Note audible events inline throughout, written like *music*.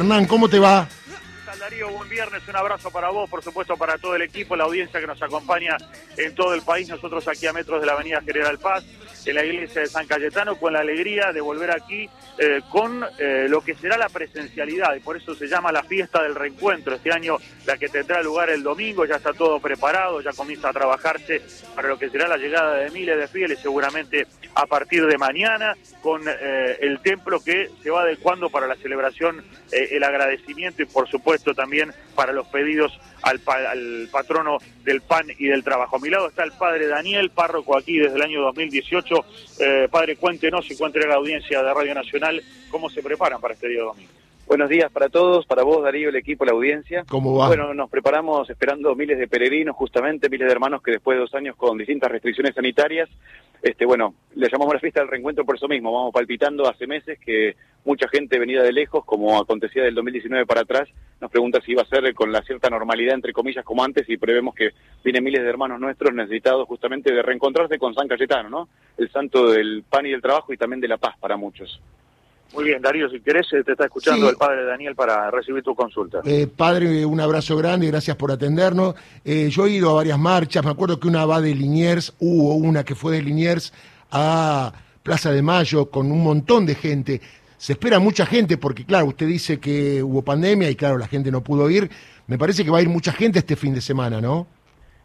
Hernán, ¿cómo te va? Darío, buen viernes, un abrazo para vos, por supuesto para todo el equipo, la audiencia que nos acompaña en todo el país, nosotros aquí a metros de la Avenida General Paz, en la iglesia de San Cayetano, con la alegría de volver aquí eh, con eh, lo que será la presencialidad, y por eso se llama la fiesta del reencuentro, este año la que tendrá lugar el domingo, ya está todo preparado, ya comienza a trabajarse para lo que será la llegada de miles de fieles, seguramente a partir de mañana, con eh, el templo que se va adecuando para la celebración, el agradecimiento y por supuesto también para los pedidos al, al, patrono del pan y del trabajo. A mi lado está el padre Daniel, párroco aquí desde el año 2018. Eh, padre, cuéntenos y cuéntenos a la audiencia de Radio Nacional cómo se preparan para este día domingo. Buenos días para todos, para vos Darío, el equipo, la audiencia. ¿Cómo va? Bueno, nos preparamos esperando miles de peregrinos, justamente miles de hermanos que después de dos años con distintas restricciones sanitarias, este, bueno, le llamamos la fiesta del reencuentro por eso mismo. Vamos palpitando hace meses que mucha gente venida de lejos, como acontecía del 2019 para atrás, nos pregunta si iba a ser con la cierta normalidad, entre comillas, como antes, y prevemos que vienen miles de hermanos nuestros necesitados justamente de reencontrarse con San Cayetano, ¿no? El santo del pan y del trabajo y también de la paz para muchos. Muy bien, Darío, si querés, eh, te está escuchando el padre Daniel para recibir tu consulta. Eh, padre, un abrazo grande, gracias por atendernos. Eh, yo he ido a varias marchas, me acuerdo que una va de Liniers, hubo una que fue de Liniers a Plaza de Mayo con un montón de gente. Se espera mucha gente porque, claro, usted dice que hubo pandemia y, claro, la gente no pudo ir. Me parece que va a ir mucha gente este fin de semana, ¿no?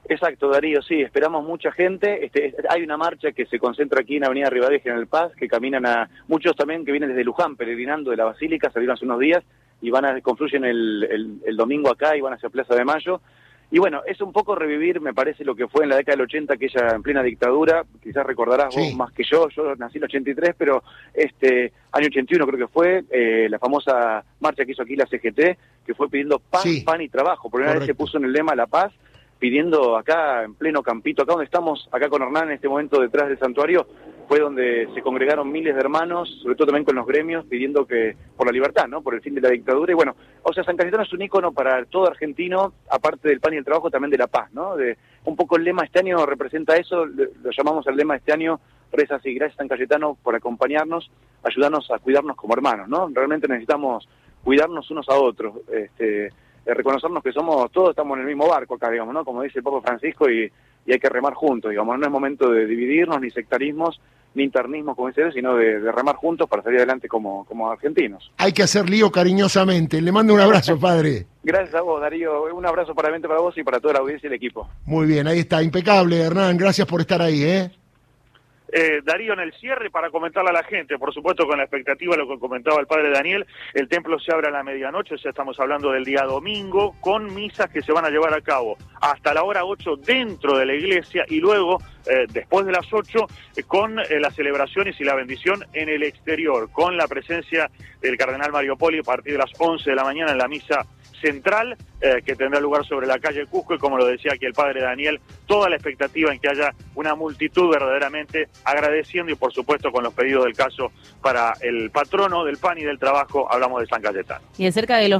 Exacto, Darío, sí, esperamos mucha gente. Este, hay una marcha que se concentra aquí en Avenida Rivadavia en el Paz, que caminan a muchos también que vienen desde Luján, peregrinando de la Basílica, salieron hace unos días y van a confluyen el, el, domingo acá y van hacia Plaza de Mayo. Y bueno, es un poco revivir, me parece, lo que fue en la década del 80, aquella en plena dictadura. Quizás recordarás vos más que yo, yo nací en el 83, pero este año 81 creo que fue, eh, la famosa marcha que hizo aquí la CGT, que fue pidiendo pan, pan y trabajo. Por primera vez se puso en el lema la paz pidiendo acá en pleno campito, acá donde estamos, acá con Hernán en este momento detrás del santuario, fue donde se congregaron miles de hermanos, sobre todo también con los gremios, pidiendo que por la libertad, ¿no? Por el fin de la dictadura. Y bueno, o sea, San Cayetano es un ícono para todo argentino, aparte del pan y el trabajo, también de la paz, ¿no? De, un poco el lema este año representa eso, lo llamamos el lema este año, rezas y gracias San Cayetano por acompañarnos, ayudarnos a cuidarnos como hermanos, ¿no? Realmente necesitamos cuidarnos unos a otros, este reconocernos que somos, todos estamos en el mismo barco acá, digamos, ¿no? Como dice el Papa Francisco, y, hay que remar juntos, digamos, no es momento de dividirnos, ni sectarismos, ni internismo, como dice sino de, remar juntos para salir adelante como, como argentinos. Hay que hacer lío cariñosamente. Le mando un abrazo, padre. *laughs* Gracias a vos, Darío. Un abrazo para, para vos y para toda la audiencia y el equipo. Muy bien, ahí está. Impecable, Hernán. Gracias por estar ahí, ¿eh? Eh, Darío, en el cierre, para comentarle a la gente, por supuesto con la expectativa, lo que comentaba el padre Daniel, el templo se abre a la medianoche, ya estamos hablando del día domingo, con misas que se van a llevar a cabo hasta la hora 8 dentro de la iglesia y luego, eh, después de las 8, eh, con las celebraciones y la bendición en el exterior, con la presencia del cardenal Mario Poli a partir de las 11 de la mañana en la misa central eh, que tendrá lugar sobre la calle Cusco y como lo decía aquí el padre Daniel, toda la expectativa en que haya una multitud verdaderamente agradeciendo y por supuesto con los pedidos del caso para el patrono del pan y del trabajo, hablamos de San Cayetano. Y de cerca de los